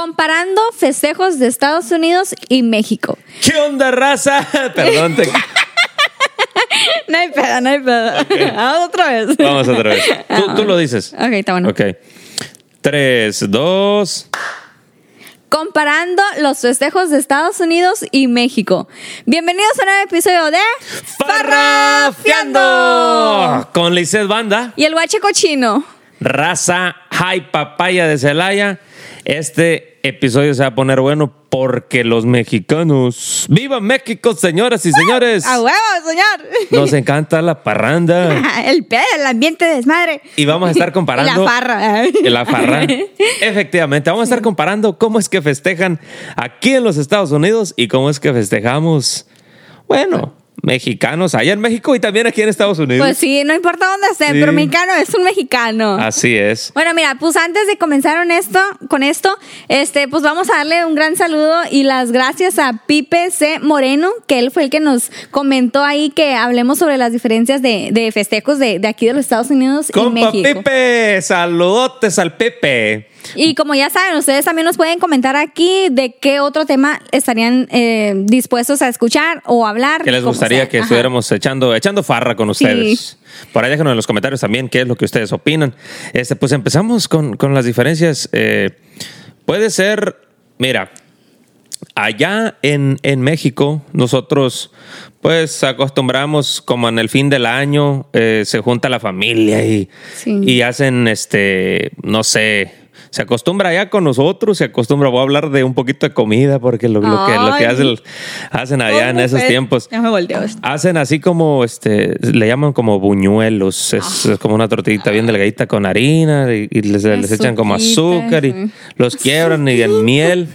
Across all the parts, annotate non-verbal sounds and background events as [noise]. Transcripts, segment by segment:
Comparando festejos de Estados Unidos y México. ¿Qué onda, raza? [laughs] Perdón, te... [laughs] No hay pedo, no hay pedo. Vamos [laughs] otra vez. Vamos otra vez. Tú, tú lo dices. Ok, está bueno. Ok. Tres, dos. Comparando los festejos de Estados Unidos y México. Bienvenidos a un nuevo episodio de ¡Farrafiando! Con Lizeth Banda, Y el guache cochino. raza High Papaya de Celaya. Este episodio se va a poner bueno porque los mexicanos. ¡Viva México, señoras y señores! ¡A huevo, señor! Nos [laughs] encanta la parranda. El pedo, el ambiente de desmadre. Y vamos a estar comparando. [laughs] La farra. La farra. [laughs] Efectivamente, vamos a estar comparando cómo es que festejan aquí en los Estados Unidos y cómo es que festejamos, bueno, mexicanos allá en México y también aquí en Estados Unidos. Pues sí, no importa dónde esté, Sí. pero mexicano es un mexicano. Así es. Bueno, mira, pues antes de comenzar con esto, con esto, este, pues vamos a darle un gran saludo y las gracias a Pipe C. Moreno, que él fue el que nos comentó ahí que hablemos sobre las diferencias de, de festejos de, de aquí de los Estados Unidos y Compa México. Pepe, saludotes al Pepe. Y como ya saben, ustedes también nos pueden comentar aquí de qué otro tema estarían eh, dispuestos a escuchar o hablar. Que les gustaría sea. que Ajá. estuviéramos echando, echando farra con ustedes. Por ahí déjenos en los comentarios también qué es lo que ustedes opinan. Este, pues empezamos con, con las diferencias. Eh, puede ser, mira, allá en, en México, nosotros pues acostumbramos como en el fin del año, eh, se junta la familia y, Sí. y hacen este, no sé. Se acostumbra allá con nosotros, se acostumbra, voy a hablar de un poquito de comida, porque lo, lo que, lo que hacen, hacen allá en ¿Cómo esos fue? tiempos. Ya me volteo. Hacen así como, este, le llaman como buñuelos. Es, Ah. es como una tortillita bien delgadita con harina y, y les, les echan como azúcar y los quiebran y en miel.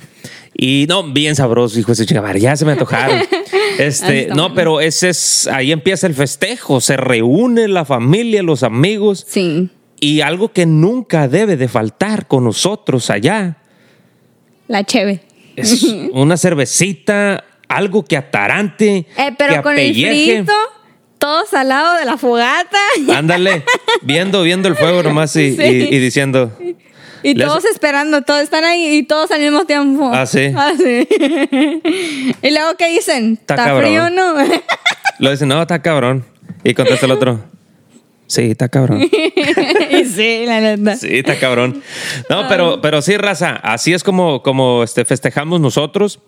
Y no, bien sabroso, hijo de chingada, ya se me antojaron. [laughs] Este, no, pero ese es, ahí empieza el festejo, se reúne la familia, los amigos Sí, y algo que nunca debe de faltar con nosotros allá la cheve. es [laughs] una cervecita, algo que atarante, Eh, pero que con el frito, todos al lado de la fogata. [laughs] Ándale, viendo, viendo el fuego nomás y, Sí. y- y diciendo. Y Les- todos esperando, todos están ahí y todos al mismo tiempo. Ah, sí. [laughs] sí. y luego, ¿qué dicen? Está ¿Está cabrón. frío no? Lo dicen, no, está cabrón. Y contesta el otro, sí, está cabrón. [laughs] sí, la neta. Sí, está cabrón. No, pero, pero sí, raza, así es como, como este, festejamos nosotros.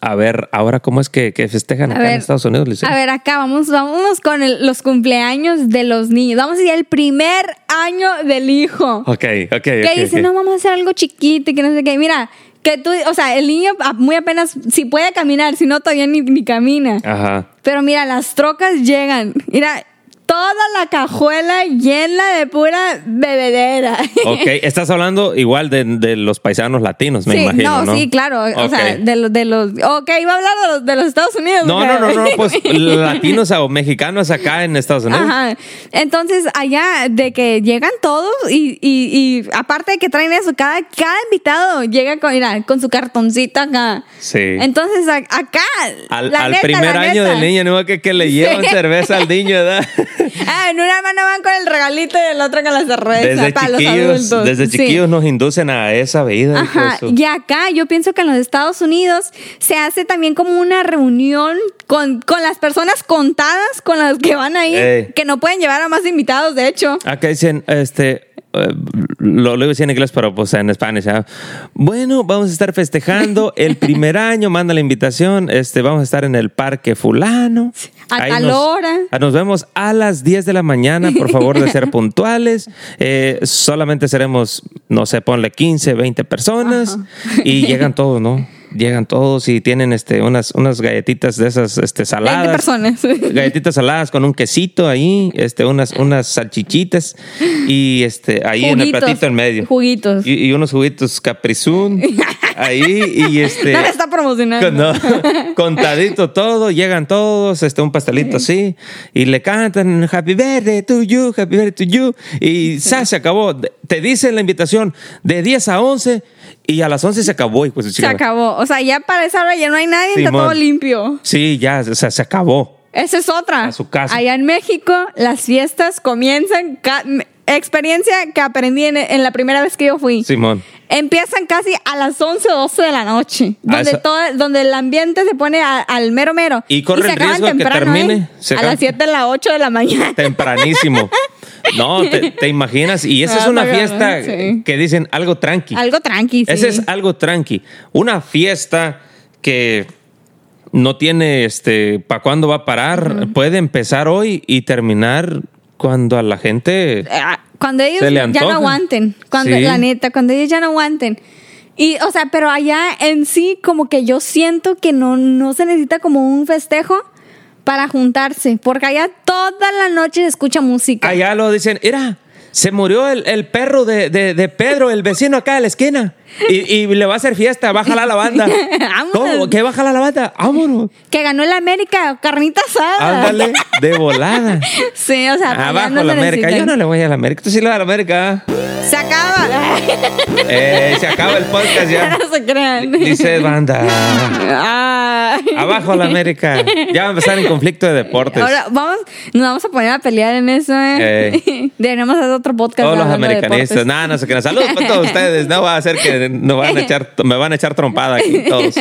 A ver, ahora, ¿cómo es que, que festejan A acá en ver, Estados Unidos, Lice? A ver, acá vamos, vamos con el- los cumpleaños de los niños. Vamos a ir el primer año del hijo. Ok, ok, que ok, dice, no, vamos a hacer algo chiquito y que no sé qué. Mira, que tú, o sea, el niño muy apenas, si puede caminar, si no, todavía ni, ni camina. Ajá. Pero mira, las trocas llegan. Mira, toda la cajuela llena de pura bebedera. [laughs] Ok, estás hablando igual de, de los paisanos latinos, me sí, imagino, ¿no? sí, claro. O sea, de los, de los. Ok, iba a hablar de los, de los Estados Unidos. No, no, no, no, pues [laughs] latinos o mexicanos acá en Estados Unidos. Ajá. Entonces, allá de que llegan todos y, y, y aparte de que traen eso, cada, cada invitado llega con, mira, con su cartoncita acá. Sí. Entonces, a- acá. Al, la al neta, primer la año neta. del niño, no que, que le llevan Sí. cerveza al niño, ¿verdad? [laughs] Ah, en una mano van con el regalito y en la otra con la cerveza Desde para los chiquillos, adultos. desde Sí. chiquillos nos inducen a esa de Ajá, y acá yo pienso que en los Estados Unidos se hace también como una reunión con, con las personas contadas con las que van ahí, Ey. que no pueden llevar a más invitados, de hecho. Acá dicen, este, lo, lo iba a decir en inglés, pero pues en español. ¿ya? Bueno, vamos a estar festejando el [laughs] primer año, manda la invitación, este, vamos a estar en el parque fulano. A Ahí tal nos- hora. ah, Nos vemos a las 10 de la mañana, por favor de ser [laughs] puntuales. Eh, solamente seremos, no sé, ponle 15, 20 personas y llegan todos, ¿no? Llegan todos y tienen este, unas, unas galletitas de esas este, 20 saladas. personas. [laughs] Galletitas saladas con un quesito ahí, este, unas, unas salchichitas y este, ahí en el platito en medio. juguitos. Y, y unos juguitos caprizún [laughs] ahí y este. No está promocionando. no, contadito todo, llegan todos, este, un pastelito así, y le cantan Happy Birthday to you, Happy Birthday to you, y sa, se acabó. Te dicen la invitación de 10 a 11, y a las 11 se acabó, de su Se acabó. O sea, ya para esa hora ya no hay nadie, está todo limpio. Sí, ya, o sea, se acabó. Esa es otra. A su casa. Allá en México, las fiestas comienzan. Experiencia que aprendí en, en la primera vez que yo fui. Simón. Empiezan casi a las 11 o 12 de la noche, donde, esa- todo, donde el ambiente se pone a- al mero mero. Y corre se el riesgo de que temprano, termine, ¿eh? se A las 7 de la 8 de la mañana. Tempranísimo. [laughs] No, te, te imaginas. Y esa es Ah, una fiesta sí. que dicen algo tranqui. Algo tranqui, sí. Ese es algo tranqui. Una fiesta que no tiene este para cuándo va a parar. Puede empezar hoy y terminar cuando a la gente. Cuando ellos ya no aguanten. Cuando, Sí. La neta, cuando ellos ya no aguanten. Y, o sea, pero allá en sí, como que yo siento que no, no se necesita como un festejo para juntarse. Porque allá toda la noche se escucha música. Allá lo dicen, mira, se murió el, el perro de, de- de Pedro, el vecino acá de la esquina. Y, y le va a hacer fiesta, bájala la banda. [laughs] ¿Cómo? ¿Qué bájala la banda? Vámonos. Que ganó el América, carnita asada. Ándale, de volada. [laughs] Sí, o sea, Abajo la América. Yo no le voy a la América. Tú sí le vas a la América. Se acaba. [laughs] Eh, se acaba el podcast ya. [laughs] no se crean. Dice banda. Ay. Abajo la América. Ya va a empezar en conflicto de deportes. Ahora vamos, nos vamos a poner a pelear en eso, ¿eh? [laughs] Deberíamos hacer otro podcast. Todos los americanistas. Nada, no sé qué. Saludos para todos ustedes. No va a ser que nos van a echar, me van a echar trompada aquí todos.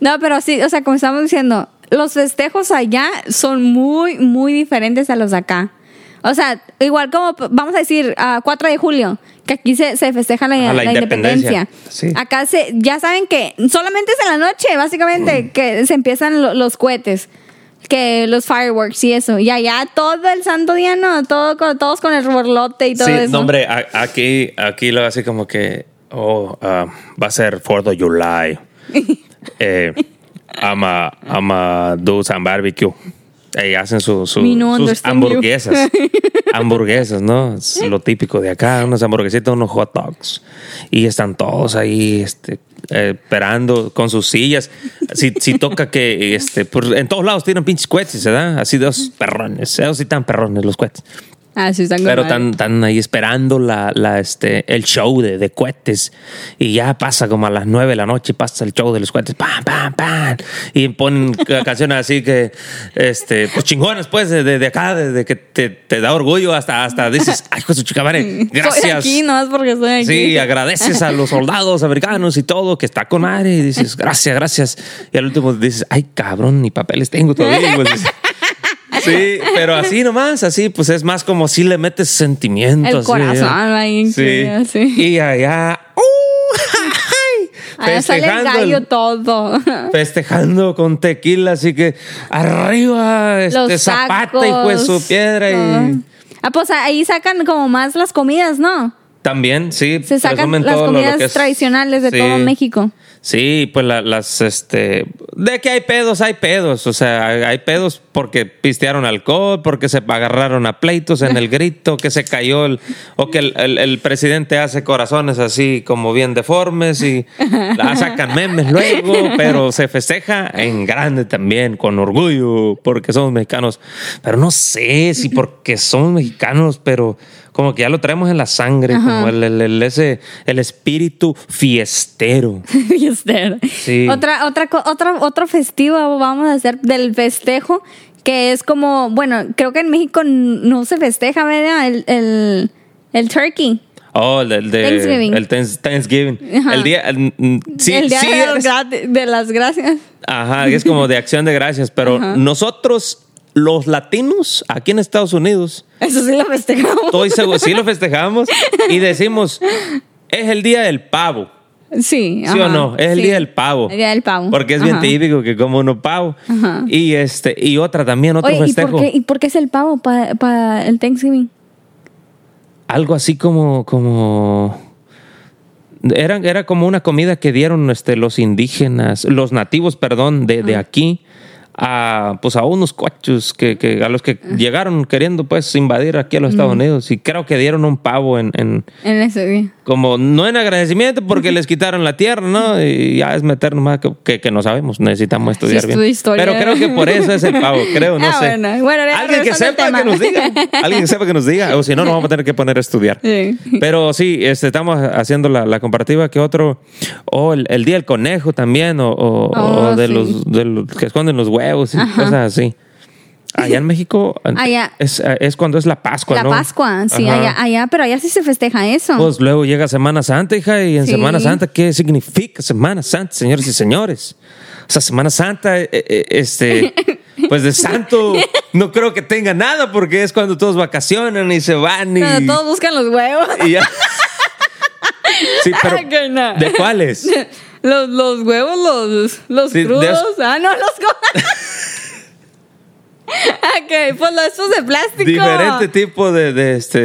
No, pero sí, o sea, como estamos diciendo, los festejos allá son muy, muy diferentes a los de acá. O sea, igual como, vamos a decir, a 4 de julio, que aquí se, se festeja la, Ah, la la independencia. independencia. Sí. Acá se, ya saben que solamente es en la noche, Mm. básicamente, que se empiezan lo- los cohetes. Que los fireworks y eso. Y allá todo el santo día, ¿no? Todo con, todos con el borlote y todo Sí, eso. no, hombre, a- aquí, aquí lo hace como que, oh, ah, va a ser 4 de July. [laughs] eh, ama, ama do some barbecue. Ahí hacen su, su- no sus hamburguesas. [laughs] hamburguesas, ¿no? Es lo típico de acá, unas hamburguesitas, unos hot dogs. Y están todos ahí, este, eh, esperando con sus sillas. Si, si toca que, este, pues, en todos lados tienen pinches cohetes, ¿verdad? Así dos perrones. Esos sí están perrones los cohetes. Ah, sí, están Pero están, están ahí esperando la, la, este, el show de, de cohetes. Y ya pasa como a las nueve de la noche, pasa el show de los cohetes. ¡Pam, pam, pam! Y ponen ca- [laughs] canciones así que, este, pues chingonas, pues, de, de- acá, de, de que te, te da orgullo hasta, hasta dices, ¡ay, pues chica madre! Gracias. Soy aquí, no es porque estoy aquí. Sí, agradeces a los soldados americanos y todo, que está con madre, y dices, gracias, gracias. Y al último dices, ay, cabrón, ni papeles tengo todavía. Pues, dices, sí, pero así nomás, así, pues es más como si le metes sentimientos. El corazón ahí, Sí. así. Y allá, ¡uh! [laughs] Allá sale el gallo todo. festejando con tequila, así que arriba, este Los zapata y pues su piedra y Ah, pues ahí sacan como más las comidas, ¿no? también, sí. Se sacan las todo lo- lo comidas tradicionales de Sí. todo México. Sí, pues la- las, este, de que hay pedos, hay pedos, o sea, hay, pedos porque pistearon alcohol, porque se agarraron a pleitos en el grito, que se cayó el, o que el, el- el presidente hace corazones así como bien deformes y la sacan memes luego, pero se festeja en grande también, con orgullo, porque somos mexicanos, pero no sé si porque somos mexicanos, pero como que ya lo traemos en la sangre, como el, el- el- ese, el espíritu fiestero. [laughs] Fiestero. Sí. Otra, otra, co- otro, festivo vamos a hacer del festejo, que es como, bueno, creo que en México no se festeja, ¿verdad? El, el, el turkey. Oh, el, el de Thanksgiving. el Thanks- Thanksgiving. Ajá. El día el- mm, sí, el día sí, de, es- de las gracias. ajá, es como de acción de gracias, pero nosotros los latinos aquí en Estados Unidos, Eso sí lo festejamos. estoy seguro, sí lo festejamos y decimos es el día del pavo. Sí. ¿Sí o no? Es el día del pavo. El día del pavo. Porque es bien Ajá. típico que como uno pavo. Ajá. Y este y otra también otro Oye, ¿y festejo. por, qué, ¿y por qué es el pavo para el Thanksgiving? algo así como como era, era como una comida que dieron este, los indígenas, los nativos, perdón, de, de aquí a pues a unos cochos que, que a los que llegaron queriendo pues invadir aquí a los Estados Unidos y creo que dieron un pavo en, en En ese día. como no en agradecimiento porque les quitaron la tierra, ¿no? Y ya es meter nomás que, que, que no sabemos, necesitamos estudiar Sí, bien. historia. Pero creo que por eso es el pavo, [laughs] creo, no Ah, sé. bueno. Bueno, alguien que sepa que nos diga, alguien que sepa que nos diga, o si no nos vamos a tener que poner a estudiar. Sí. Pero sí, este, estamos haciendo la, la comparativa que otro, o el, el día del conejo también, o, o- Oh, o de, sí. los, de los que esconden los huevos y cosas así. Allá en México Allá. Es, es cuando es la Pascua, La ¿no? Pascua, sí, Ajá. allá, allá, pero allá sí se festeja eso. Pues luego llega Semana Santa, hija, y en Sí. Semana Santa, ¿qué significa Semana Santa, señores y señores? O sea, Semana Santa, eh, eh, este, [laughs] pues de santo, no creo que tenga nada, porque es cuando todos vacacionan y se van y, Cuando todos buscan los huevos. y ya. [laughs] Sí, pero no. ¿de cuáles? [laughs] Los, los huevos, los, los Sí, crudos. Ah, no, los [laughs] ok, pues los estos de plástico. Diferente tipo de, de, este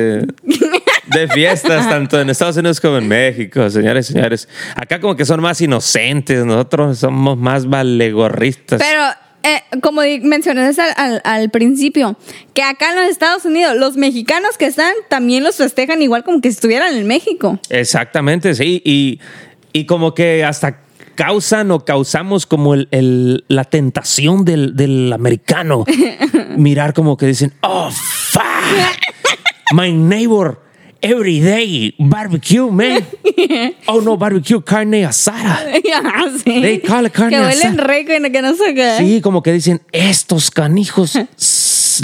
de fiestas, tanto en Estados Unidos como en México, señores y señores. Acá como que son más inocentes, nosotros somos más valegorristas. Pero, eh, como mencionaste al, al- al principio, que acá en los Estados Unidos, los mexicanos que están también los festejan igual como que si estuvieran en México. Exactamente, sí. Y, y como que hasta causan o causamos como el, el- la tentación del, del americano. [laughs] Mirar como que dicen, oh, fuck. My neighbor, every day, barbecue, man. [laughs] Oh, no, barbecue, carne asada. [laughs] Ah, sí. They call it carne que huelen asada. rico y que no sé qué. Sí, como que dicen, estos canijos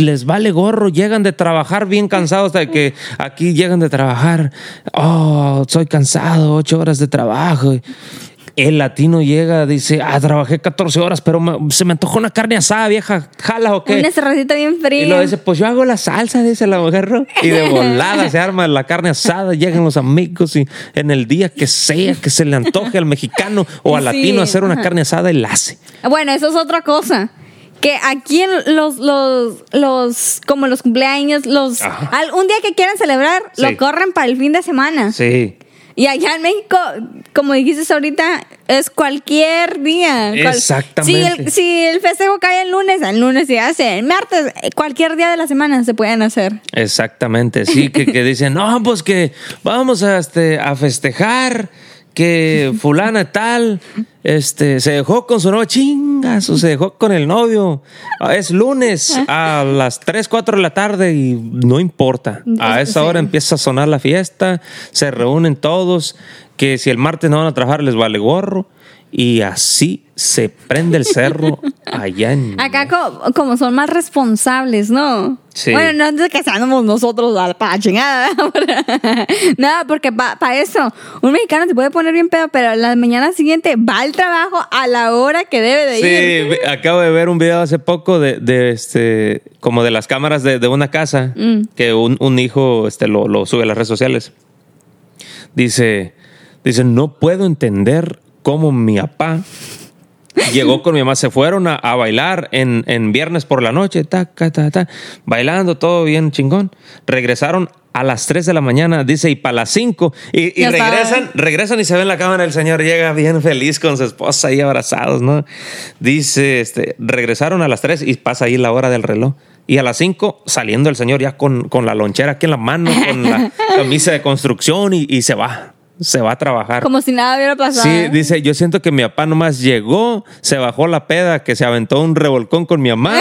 les vale gorro, llegan de trabajar bien cansados de que aquí llegan de trabajar. Oh, soy cansado, ocho horas de trabajo. El latino llega, dice, ah, trabajé 14 horas, pero me- se me antojó una carne asada, vieja, jala o qué. Una cerradita bien fría. Y lo dice, pues yo hago la salsa, dice la mujer, ¿no? Y de volada se arma la carne asada, llegan los amigos y en el día que sea que se le antoje al mexicano o al Sí, latino hacer una carne asada, él la hace. Bueno, eso es otra cosa. Que aquí en los, los, los, como los cumpleaños, los, al- un día que quieran celebrar, Sí. lo corren para el fin de semana. Sí. Y allá en México, como dijiste ahorita, es cualquier día. Exactamente. Si el, si el festejo cae el lunes, el lunes se hace. El martes, eh, cualquier día de la semana se pueden hacer. Exactamente, sí, que, que dicen, no, pues que vamos a, este, a festejar que fulana tal este, se dejó con su novio, chingas, o se dejó con el novio. Es lunes a las 3, 4 de la tarde y no importa. A esa hora empieza a sonar la fiesta, se reúnen todos, que si el martes no van a trabajar les vale gorro. Y así se prende el cerro [laughs] allá en... Acá co- como son más responsables, ¿no? Sí. Bueno, no es que seamos nosotros a la chingada. [laughs] Nada, porque para eso, un mexicano se puede poner bien pedo, pero la mañana siguiente va al trabajo a la hora que debe de ir. Sí, acabo de ver un video hace poco de, de, este, como de las cámaras de, de una casa, Mm. que un, un hijo este, lo, lo sube a las redes sociales. Dice, dice, no puedo entender cómo mi papá llegó con mi mamá, se fueron a, a bailar en, en viernes por la noche, taca, ta, ta, bailando todo bien chingón. Regresaron a las 3 de la mañana, dice, y para las 5, y, regresan, regresan y se ve en la cámara el señor llega bien feliz con su esposa ahí abrazados, ¿no? Dice, este, regresaron a las 3 y pasa ahí la hora del reloj. Y a las 5 saliendo el señor ya con, con la lonchera aquí en la mano, con la [laughs] camisa de construcción y, y se va, se va a trabajar. Como si nada hubiera pasado. Sí, dice, yo siento que mi papá nomás llegó, se bajó la peda, que se aventó un revolcón con mi mamá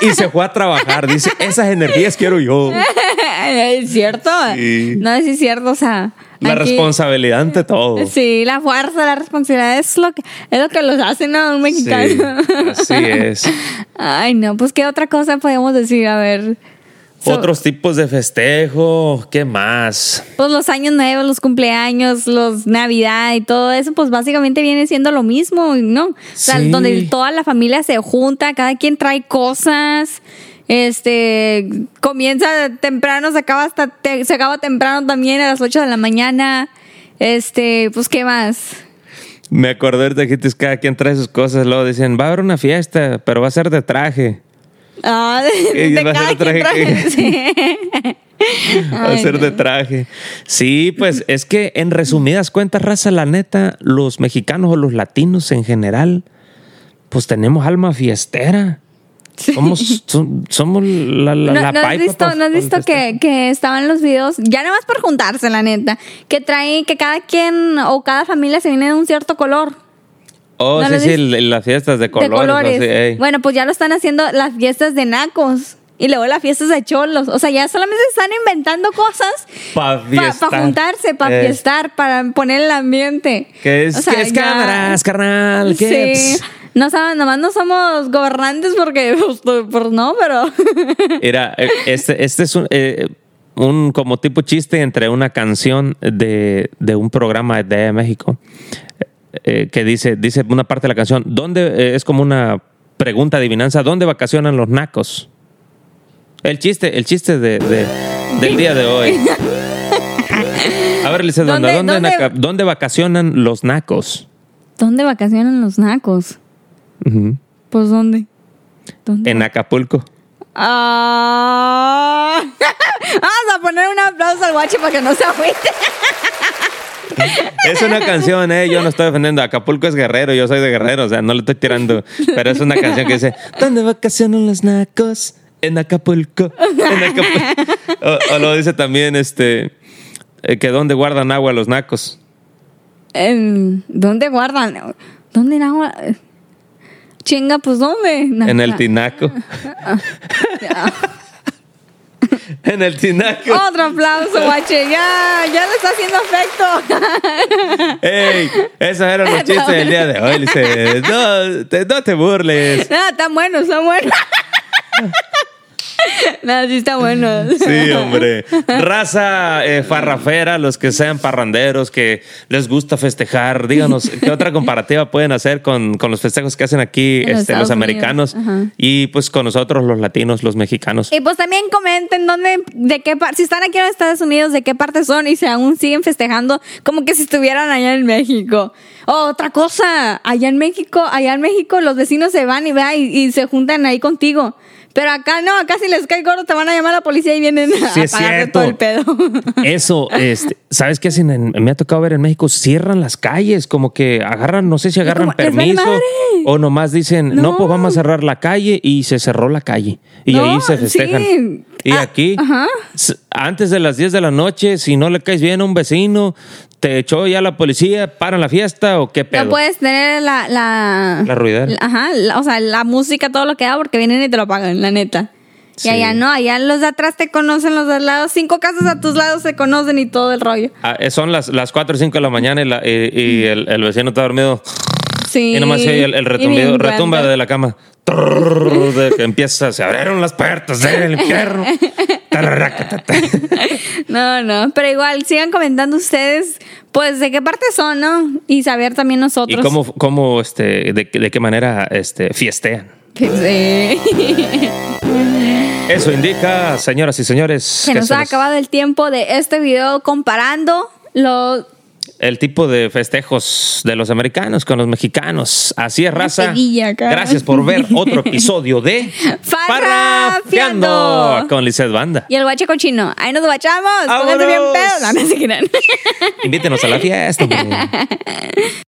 y se fue a trabajar. Dice, esas energías quiero yo. [laughs] ¿Es cierto? Sí. No, sí es cierto, o sea. La aquí- responsabilidad ante todo. Sí, la fuerza, la responsabilidad es lo que, es lo que los hace, ¿no? Un Sí, mexicano. así es. [laughs] Ay, no, pues qué otra cosa podemos decir, a ver. So- Otros tipos de festejo, ¿qué más? Pues los años nuevos, los cumpleaños, los Navidad y todo eso, pues básicamente viene siendo lo mismo, ¿no? O sea, Sí. donde toda la familia se junta, cada quien trae cosas. Este comienza temprano, se acaba hasta te- se acaba temprano también a las 8 de la mañana. Este, pues qué más. Me acordé ahorita que cada quien trae sus cosas. Luego dicen, va a haber una fiesta, pero va a ser de traje. Ah, [laughs] de, de va a traje trae- que- [laughs] sí. Va a Ay, ser de traje. Sí, pues es que en resumidas cuentas, raza, la neta, los mexicanos o los latinos en general, pues tenemos alma fiestera. Somos, som- somos la, la, ¿No, la no has visto, ¿no has visto que, que estaban los videos? Ya nada más por juntarse, la neta. Que trae, que cada quien o cada familia se viene de un cierto color. Oh, ¿no sí, sí, las fiestas de colores. de colores. así, bueno, pues ya lo están haciendo las fiestas de nacos. Y luego las fiestas de cholos. O sea, ya solamente están inventando cosas Pa' para fiestar. juntarse, para Eh. fiestar, para poner el ambiente. Que es, O sea, que es ya- cámaras, carnal. ¿qué? Sí. No saben, nomás no somos gobernantes porque, [laughs] pues, pues no, pero. [laughs] Era, eh, este, este es un, eh, un como tipo chiste entre una canción de, de un programa de México eh, que dice, dice una parte de la canción, ¿dónde eh, es como una pregunta adivinanza, ¿dónde vacacionan los nacos? El chiste, el chiste de, de- del día de hoy. [laughs] A ver, Banda, ¿Dónde- ¿dónde, dónde- naca- dónde vacacionan los nacos? ¿Dónde vacacionan los nacos? Pues ¿dónde? ¿Dónde? En Acapulco. Ah. [laughs] Vamos a poner un aplauso al guachi para que no se agüite. Es una canción, ¿eh? Yo no estoy defendiendo. Acapulco es guerrero, yo soy de guerrero, o sea, no le estoy tirando. Pero es una canción que dice: ¿Dónde vacacionan los nacos? En Acapulco. En Acapulco. O, o lo dice también, este, eh, que ¿dónde guardan agua los nacos? En- ¿Dónde guardan? ¿Dónde en agua? Chinga, pues ¿dónde? En el tinaco. [laughs] en el tinaco. Otro aplauso, guachi. Ya, ya le está haciendo efecto. [laughs] ¡Ey! Esos eran los chistes del día de hoy. Dice: No, te, no te burles. No, están buenos, están buenos. [laughs] No, sí está bueno. Sí, hombre. Raza eh, farrafera, los que sean parranderos, que les gusta festejar, díganos, ¿qué otra [laughs] comparativa pueden hacer con, con los festejos que hacen aquí este, los americanos y pues con nosotros los latinos, los mexicanos? Y pues también comenten dónde, de qué parte, si están aquí en Estados Unidos, de qué parte son y si aún siguen festejando como que si estuvieran allá en México. O otra cosa, allá en México, allá en México los vecinos se van y, y se juntan ahí contigo. Pero acá no, acá si les cae gordo te van a llamar a la policía y vienen a Sí, todo el pedo. [laughs] Eso, este, ¿sabes qué hacen? En- me ha tocado ver en México, cierran las calles, como que agarran, no sé si agarran como, permiso o nomás dicen, no. No. pues vamos a cerrar la calle y se cerró la calle. Y No, ahí se festejan. sí. Y Ah, aquí, ajá. antes de las 10 de la noche, si no le caes bien a un vecino, te echó ya la policía, paran la fiesta o qué pedo. No puedes tener la... La, La ruidera. la- Ajá, la- o sea, la música, todo lo que da porque vienen y te lo pagan, la neta. Sí. Y allá no, allá los de atrás te conocen, los de al lado, cinco casas a tus lados se conocen y todo el rollo. Ah, eh, son las, las 4 o 5 de la mañana y, la- y- y el, el vecino está dormido. Sí. Y nomás el, el retumbido, retumba de la cama. De que empieza, se abrieron las puertas del infierno. [laughs] No, no, pero igual sigan comentando ustedes, pues de qué parte son, ¿no? Y saber también ¿Y nosotros. cómo, cómo este, de, de qué manera este, fiestean? Sí. [laughs] Eso indica, señoras y señores, Se que nos se ha acabado el tiempo de este video comparando los el tipo de festejos de los americanos con los mexicanos. Así es, raza. Gracias por ver otro [laughs] episodio de Farrafiando. con Lizeth Banda. y el guache cochino. Ahí nos guachamos. Pónganse bien pedos. No, no se. Invítenos a la fiesta. [laughs]